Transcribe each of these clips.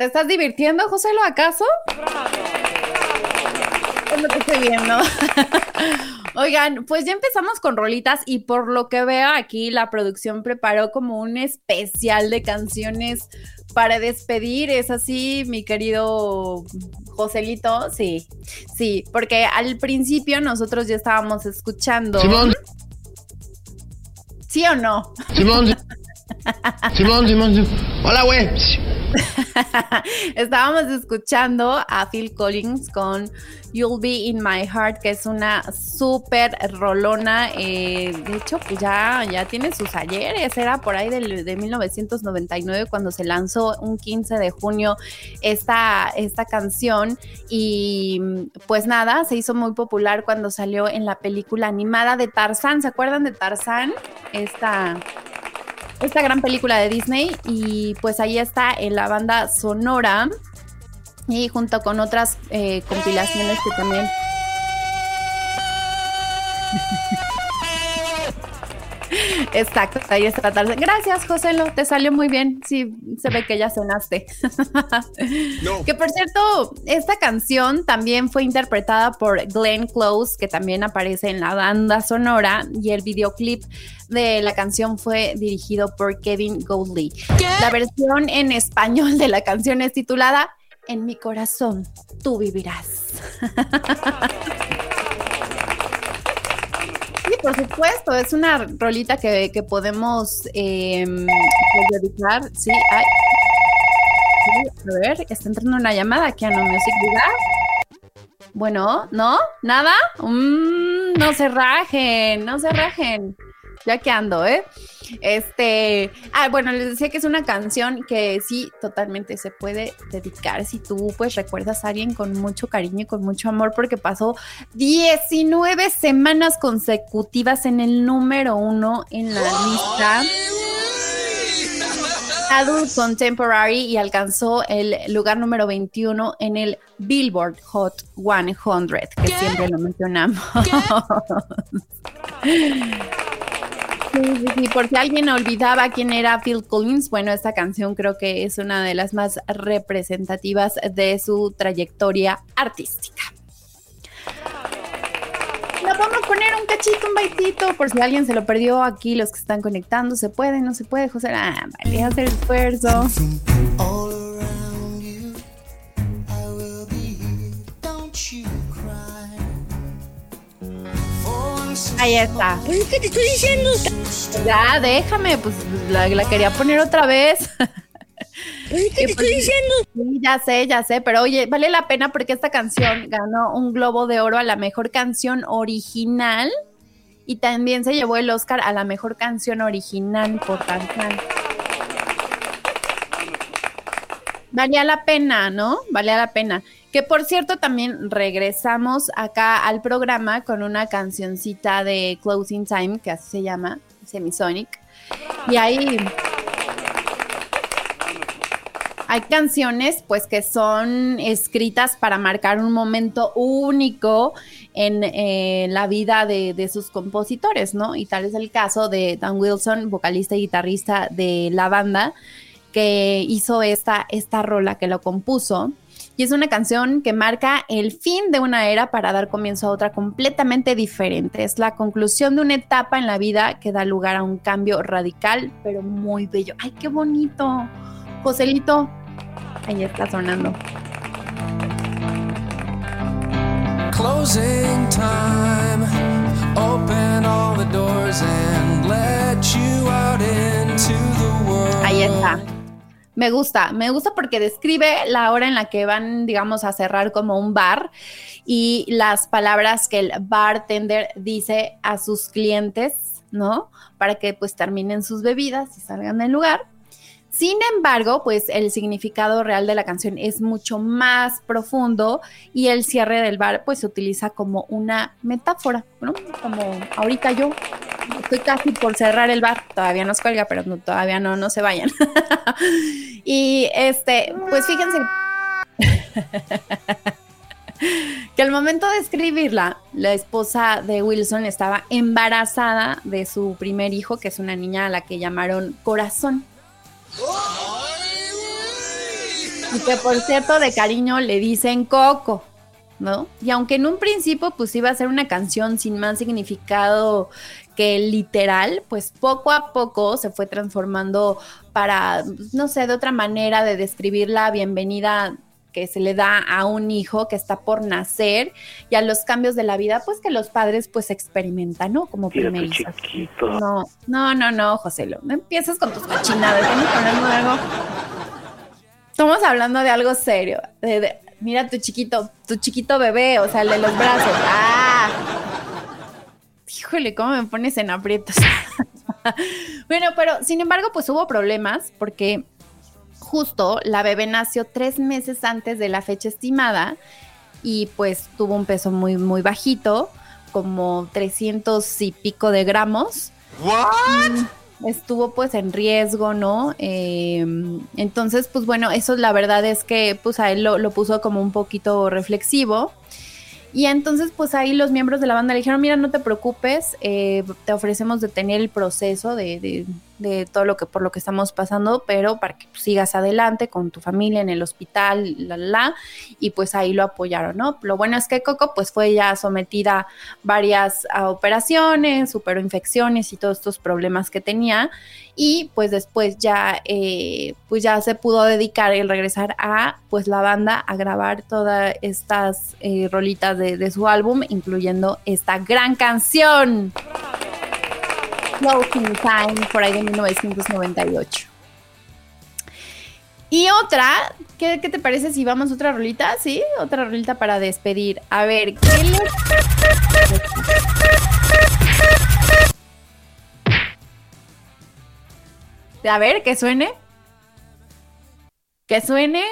¿Te estás divirtiendo, José, lo acaso? Es lo que estoy viendo. Oigan, pues ya empezamos con rolitas y por lo que veo aquí la producción preparó como un especial de canciones para despedir. ¿Es así, mi querido Joselito? Sí, sí, porque al principio nosotros ya estábamos escuchando. Simón. ¿Sí o no? Simón. Simón, Simón. Simón. Hola, güey. Estábamos escuchando a Phil Collins con You'll Be in My Heart, que es una súper rolona. Eh, de hecho, pues ya, ya tiene sus ayeres. Era por ahí del, de 1999 cuando se lanzó un 15 de junio esta, esta canción. Y pues nada, se hizo muy popular cuando salió en la película animada de Tarzán. ¿Se acuerdan de Tarzán? Esta esta gran película de Disney y pues ahí está en la banda sonora y junto con otras eh, compilaciones que también Exacto, ahí está tarde. Gracias, Joselo, te salió muy bien. Sí, se ve que ya sonaste. Que por cierto, esta canción también fue interpretada por Glenn Close, que también aparece en la banda sonora, y el videoclip de la canción fue dirigido por Kevin Goldley. La versión en español de la canción es titulada En mi corazón, tú vivirás. por supuesto, es una rolita que, podemos eh, dedicar. Sí, ay. a ver, está entrando una llamada aquí a No Music Bueno, ¿no? ¿Nada? Mm, no se rajen, no se rajen ya que ando, ¿eh? Este, ah, bueno, les decía que es una canción que sí, totalmente se puede dedicar si tú pues recuerdas a alguien con mucho cariño y con mucho amor porque pasó 19 semanas consecutivas en el número uno en la lista. Adult Contemporary y alcanzó el lugar número 21 en el Billboard Hot 100, que siempre lo mencionamos. Sí, sí, sí, por si alguien olvidaba quién era Phil Collins, bueno, esta canción creo que es una de las más representativas de su trayectoria artística. La vamos a poner un cachito, un baitito, por si alguien se lo perdió aquí, los que están conectando, ¿se puede? ¿No se puede, José? Ah, vale, hacer el esfuerzo. Ahí está. ¿Qué te estoy diciendo? Ya, déjame, pues la, quería poner otra vez. ¿Qué te estoy pues, diciendo? Sí, ya sé, ya sé, pero oye, vale la pena porque esta canción ganó un Globo de Oro a la mejor canción original y también se llevó el Oscar a la mejor canción original por canción. Valía la pena, ¿no? Valía la pena. Que por cierto, también regresamos acá al programa con una cancioncita de Closing Time, que así se llama, Semisonic. Y ahí hay canciones pues que son escritas para marcar un momento único en eh, la vida de, de, sus compositores, ¿no? Y tal es el caso de Dan Wilson, vocalista y guitarrista de la banda, que hizo esta, esta rola, que lo compuso y es una canción que marca el fin de una era para dar comienzo a otra completamente diferente. Es la conclusión de una etapa en la vida que da lugar a un cambio radical, pero muy bello. ¡Ay, qué bonito! Joselito, ahí está sonando. Closing time. Open all the doors and let you out into the world. Ahí está. Me gusta, me gusta porque describe la hora en la que van, digamos, a cerrar como un bar y las palabras que el bartender dice a sus clientes, ¿no? Para que pues terminen sus bebidas y salgan del lugar. Sin embargo, pues el significado real de la canción es mucho más profundo y el cierre del bar pues se utiliza como una metáfora, ¿no? Como ahorita yo estoy casi por cerrar el bar, todavía nos cuelga, pero no, todavía no, no se vayan. y este, pues fíjense que al momento de escribirla, la esposa de Wilson estaba embarazada de su primer hijo, que es una niña a la que llamaron Corazón. Y que por cierto de cariño le dicen Coco, ¿no? Y aunque en un principio pues iba a ser una canción sin más significado que literal, pues poco a poco se fue transformando para, no sé, de otra manera de describir la bienvenida que se le da a un hijo que está por nacer y a los cambios de la vida, pues que los padres pues experimentan, ¿no? Como primerizos. No, no, no, no, José, no empiezas con tus cochinadas, estamos hablando de algo. Estamos hablando de algo serio. Mira tu chiquito, tu chiquito bebé, o sea, el de los brazos. ¡Ah! Híjole, ¿cómo me pones en aprietos? bueno, pero sin embargo, pues hubo problemas porque justo la bebé nació tres meses antes de la fecha estimada y pues tuvo un peso muy, muy bajito, como 300 y pico de gramos. ¿What? Estuvo pues en riesgo, ¿no? Em, entonces, pues bueno, eso la verdad es que pues a él lo, lo puso como un poquito reflexivo. Y entonces, pues ahí los miembros de la banda le dijeron, mira, no te preocupes, eh, te ofrecemos detener el proceso de, de, todo lo que por lo que estamos pasando, pero para que sigas adelante con tu familia en el hospital, la, la, y pues ahí lo apoyaron, ¿no? Lo bueno es que Coco pues fue ya sometida a varias operaciones, superó infecciones y todos estos problemas que tenía, y pues después ya eh, pues ya se pudo dedicar el regresar a pues la banda a grabar todas estas eh, rolitas de, de, su álbum incluyendo esta gran canción Closing Time por ahí de 1998 y otra, ¿qué, ¿qué, te parece si vamos a otra rolita? ¿Sí? Otra rolita para despedir. A ver, ¿qué les... A ver, que suene. Que suene.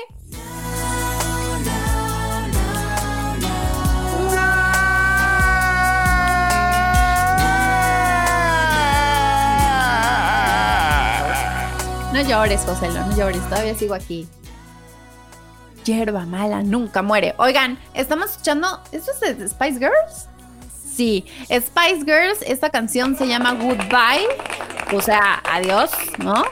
No llores, José, no llores, todavía sigo aquí. Hierba mala nunca muere. Oigan, estamos escuchando. ¿Esto es de Spice Girls? Sí, Spice Girls, esta canción se llama Goodbye, o sea, adiós, ¿no?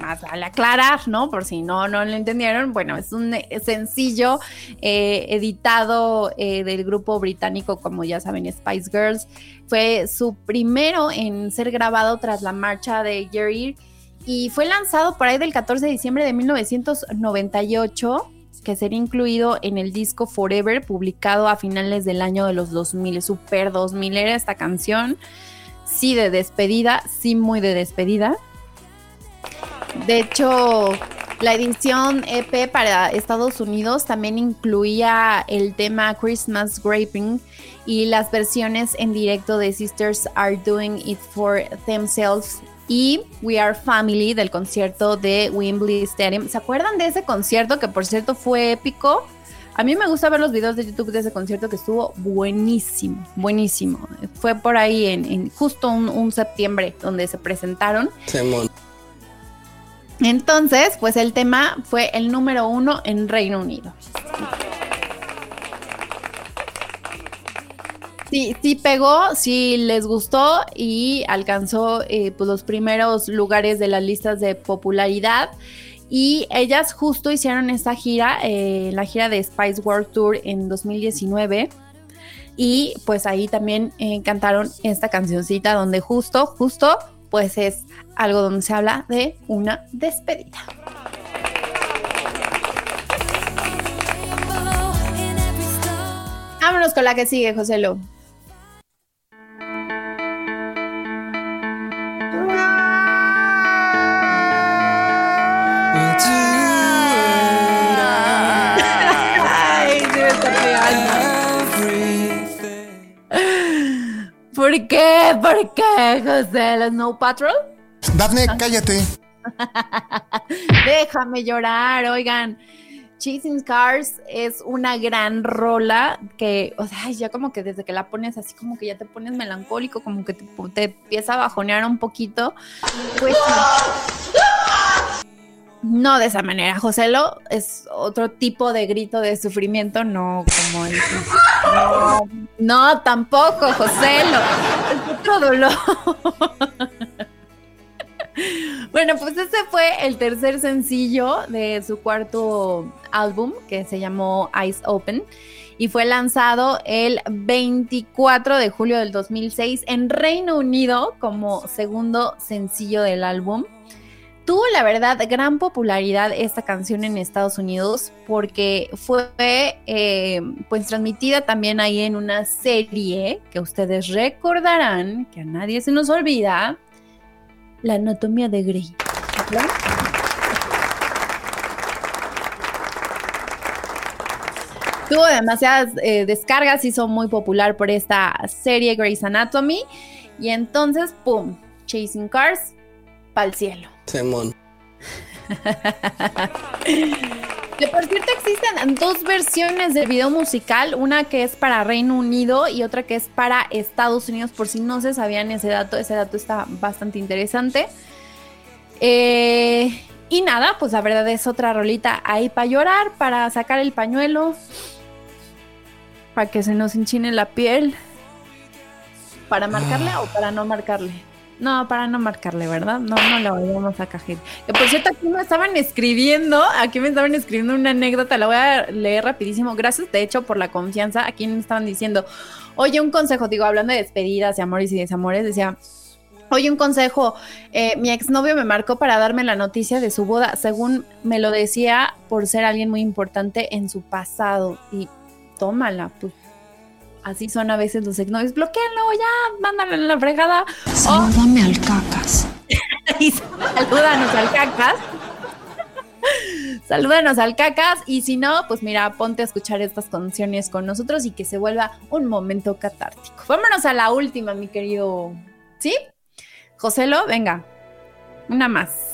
Más vale aclarar, ¿no? Por si no, no lo entendieron. Bueno, es un sencillo eh, editado eh, del grupo británico, como ya saben, Spice Girls. Fue su primero en ser grabado tras la marcha de Jerry y fue lanzado por ahí del 14 de diciembre de 1998 que sería incluido en el disco Forever, publicado a finales del año de los 2000. Super 2000 era esta canción. Sí, de despedida, sí, muy de despedida. De hecho, la edición EP para Estados Unidos también incluía el tema Christmas Graping y las versiones en directo de Sisters Are Doing It For Themselves y We Are Family del concierto de Wembley Stadium. ¿Se acuerdan de ese concierto que por cierto fue épico? A mí me gusta ver los videos de YouTube de ese concierto que estuvo buenísimo, buenísimo. Fue por ahí en, justo un, septiembre donde se presentaron. Entonces, pues el tema fue el número uno en Reino Unido. Sí, sí pegó, sí les gustó y alcanzó eh, pues los primeros lugares de las listas de popularidad. Y ellas justo hicieron esta gira, eh, la gira de Spice World Tour en 2019. Y pues ahí también eh, cantaron esta cancioncita donde justo, justo, pues es algo donde se habla de una despedida. Vámonos con la que sigue, José Lo. ¿Por qué? ¿Por qué, José? ¿La Snow Patrol? Dafne, cállate. Déjame llorar, oigan. Chasing Cars es una gran rola que, o sea, ya como que desde que la pones así como que ya te pones melancólico, como que te, te empieza a bajonear un poquito. Pues no de esa manera, Joselo es otro tipo de grito de sufrimiento, no como el... No, no tampoco, Joselo, es otro dolor. Bueno, pues ese fue el tercer sencillo de su cuarto álbum que se llamó Eyes Open y fue lanzado el 24 de julio del 2006 en Reino Unido como segundo sencillo del álbum. Tuvo la verdad gran popularidad esta canción en Estados Unidos porque fue eh, pues transmitida también ahí en una serie que ustedes recordarán, que a nadie se nos olvida, la anatomía de Grey. Tuvo demasiadas eh, descargas, hizo muy popular por esta serie Grey's Anatomy. Y entonces, ¡pum! Chasing Cars, pa'l cielo. Simón. Que por cierto existen dos versiones del video musical, una que es para Reino Unido y otra que es para Estados Unidos, por si no se sabían ese dato, ese dato está bastante interesante. Eh, y nada, pues la verdad es otra rolita ahí para llorar, para sacar el pañuelo, para que se nos enchine la piel, para marcarle o para no marcarle. No, para no marcarle, ¿verdad? No, no le vayamos a cajer. Por cierto, aquí me estaban escribiendo, aquí me estaban escribiendo una anécdota, la voy a leer rapidísimo. Gracias, de hecho, por la confianza. Aquí me estaban diciendo, oye, un consejo, digo, hablando de despedidas, de amores y desamores, decía, Oye, un consejo. Eh, mi exnovio me marcó para darme la noticia de su boda, según me lo decía, por ser alguien muy importante en su pasado. Y tómala, pues así son a veces los exnovios, bloqueenlo, ya, mándalo en la fregada. Salúdame al cacas. y salúdanos al cacas. Salúdanos al cacas y si no, pues mira, ponte a escuchar estas canciones con nosotros y que se vuelva un momento catártico. Vámonos a la última, mi querido. ¿Sí? Joselo, venga. Una más.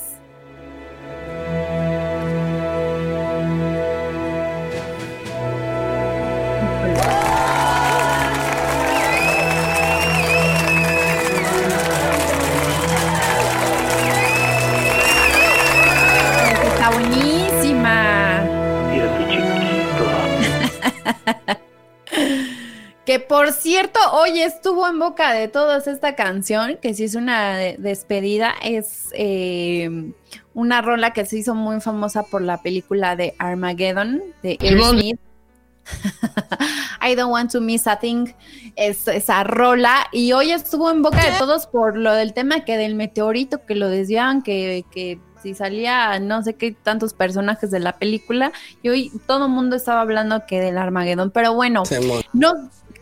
Que por cierto, hoy estuvo en boca de todos esta canción, que si es una despedida, es eh, una rola que se hizo muy famosa por la película de Armageddon de Aerosmith. I don't want to miss a thing. Es esa rola. Y hoy estuvo en boca de todos por lo del tema que del meteorito que lo desviaban, que, que si salía no sé qué tantos personajes de la película y hoy todo el mundo estaba hablando que del Armagedón, pero bueno, no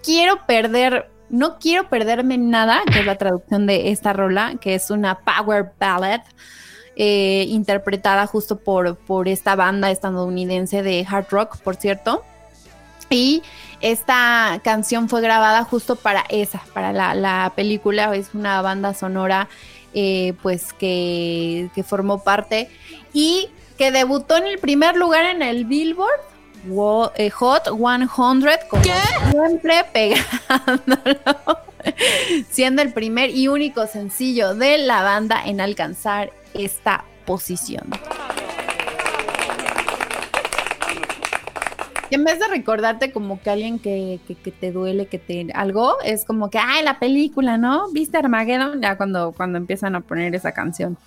quiero perder, no quiero perderme nada, que es la traducción de esta rola, que es una power ballad. Eh, interpretada justo por, por esta banda estadounidense de hard rock, por cierto. Y esta canción fue grabada justo para esa, para la, la película. Es una banda sonora eh, pues que, formó parte y que debutó en el primer lugar en el Billboard eh, Hot 100, como siempre pegándolo, siendo el primer y único sencillo de la banda en alcanzar esta posición. en vez de recordarte como que alguien que, te duele, que te algo, es como que, ay, la película, ¿no? ¿Viste Armageddon? Ya cuando, cuando empiezan a poner esa canción.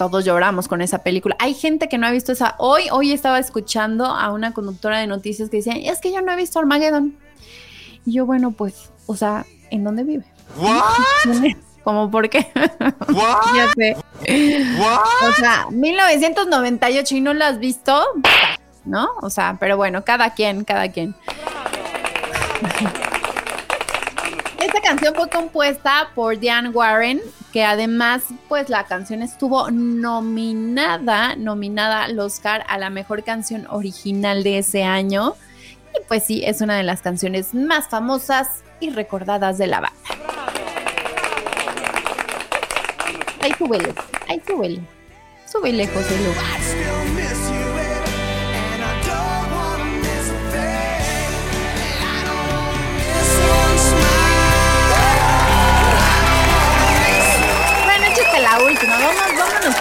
Todos lloramos con esa película. Hay gente que no ha visto esa. Hoy, hoy estaba escuchando a una conductora de noticias que decía, es que yo no he visto Armageddon. Y yo, bueno, pues, o sea, ¿en dónde vive? ¿What? ¿Cómo por qué? ya sé. O sea, 1998 y no la has visto, ¿no? O sea, pero bueno, cada quien, cada quien. Esta canción fue compuesta por Diane Warren, que además, pues la canción estuvo nominada, nominada al Oscar a la mejor canción original de ese año. Y pues sí, es una de las canciones más famosas y recordadas de la banda. Ahí súbele, ahí súbele. Súbele, José Lu.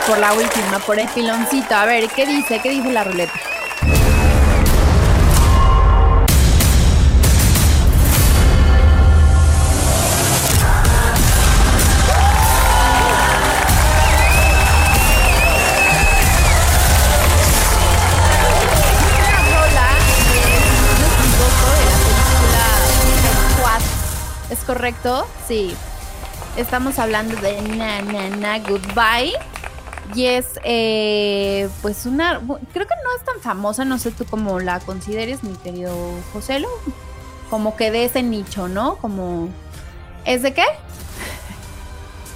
Por la última, por el piloncito. A ver, ¿qué dice? ¿Qué dice la ruleta? ¿Es correcto? Sí. Estamos hablando de Na Goodbye. Y es, eh, pues, una. Creo que no es tan famosa, no sé tú cómo la consideres, mi querido Joselo. Como que de ese nicho, ¿no? Como. ¿Es de qué?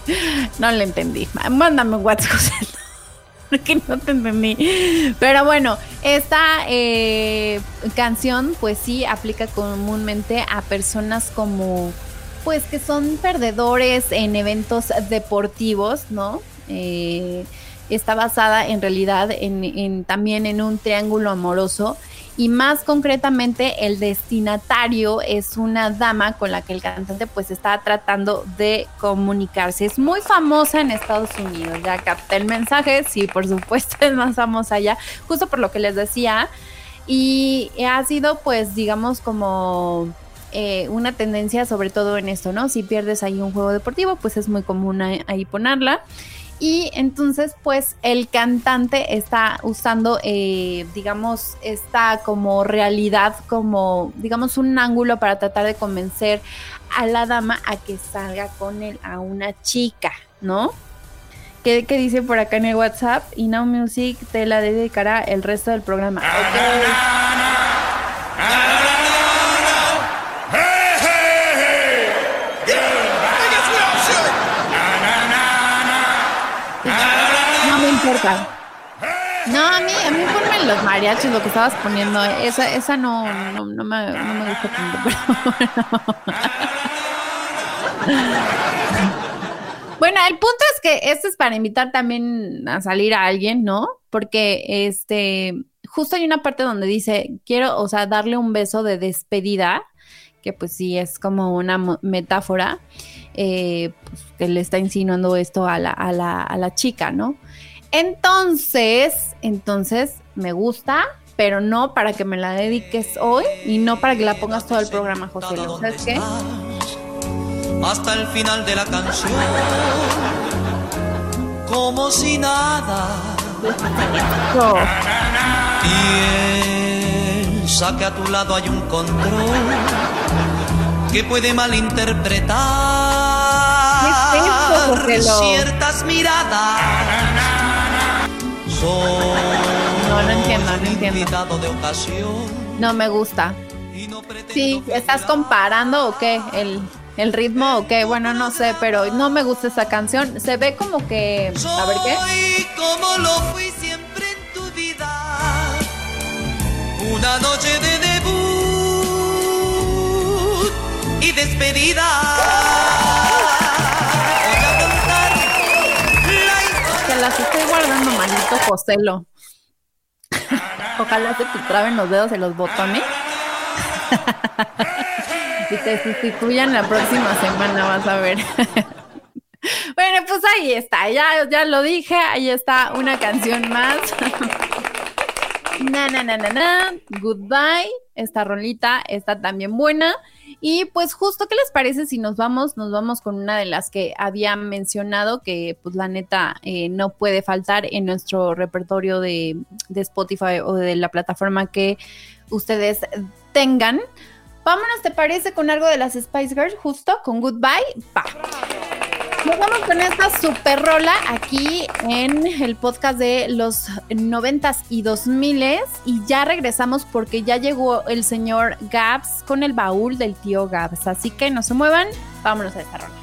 No le entendí. Mándame WhatsApp, Joselo. Porque no te entendí. Pero bueno, esta eh, canción, pues sí, aplica comúnmente a personas como pues que son perdedores en eventos deportivos, ¿no? Eh, está basada en realidad en, también en un triángulo amoroso y más concretamente el destinatario es una dama con la que el cantante pues está tratando de comunicarse. Es muy famosa en Estados Unidos, ya capté el mensaje, sí, por supuesto es más famosa allá, justo por lo que les decía. Y ha sido pues digamos como eh, una tendencia sobre todo en esto, ¿no? Si pierdes ahí un juego deportivo, pues es muy común ahí ponerla. Y entonces, pues el cantante está usando, eh, digamos, esta como realidad, como, digamos, un ángulo para tratar de convencer a la dama a que salga con él, a una chica, ¿no? ¿Qué, qué dice por acá en el WhatsApp? Y Now Music te la dedicará el resto del programa. Ok. No a mí, a mí ponme los mariachis, lo que estabas poniendo. Esa, esa no, no, no me, no me gusta tanto, pero bueno. Bueno, el punto es que esto es para invitar también a salir a alguien, ¿no? Porque este, justo hay una parte donde dice, quiero, o sea, darle un beso de despedida, que pues sí es como una metáfora, eh, pues, que le está insinuando esto a la, a la, a la chica, ¿no? Entonces, entonces me gusta, pero no para que me la dediques hoy y no para que la pongas todo el programa, José. ¿Sabes qué? Hasta el final de la canción, como si nada. Piensa que a tu lado hay un control que puede malinterpretar ciertas miradas. No, no entiendo, no entiendo. No me gusta. Sí, ¿estás comparando o qué? ¿El, el ritmo o qué? Bueno, no sé, pero no me gusta esa canción. Se ve como que... A ver qué. Como lo fui siempre en tu vida. Una noche de debut y despedida. Maldito Joselo. Ojalá se te traben los dedos en los botones. y te sustituyan la próxima semana, vas a ver. bueno, pues ahí está, ya, ya lo dije, ahí está una canción más. na, na, na, na, na, goodbye. Esta rolita está también buena. Y pues justo, ¿qué les parece si nos vamos? Nos vamos con una de las que había mencionado que pues la neta eh, no puede faltar en nuestro repertorio de, de Spotify o de la plataforma que ustedes tengan. Vámonos, ¿te parece con algo de las Spice Girls justo? Con Goodbye. Pa. Nos vamos con esta super rola aquí en el podcast de los noventas y dos miles y ya regresamos porque ya llegó el señor Gabs con el baúl del tío Gabs. Así que no se muevan, vámonos a esta rola.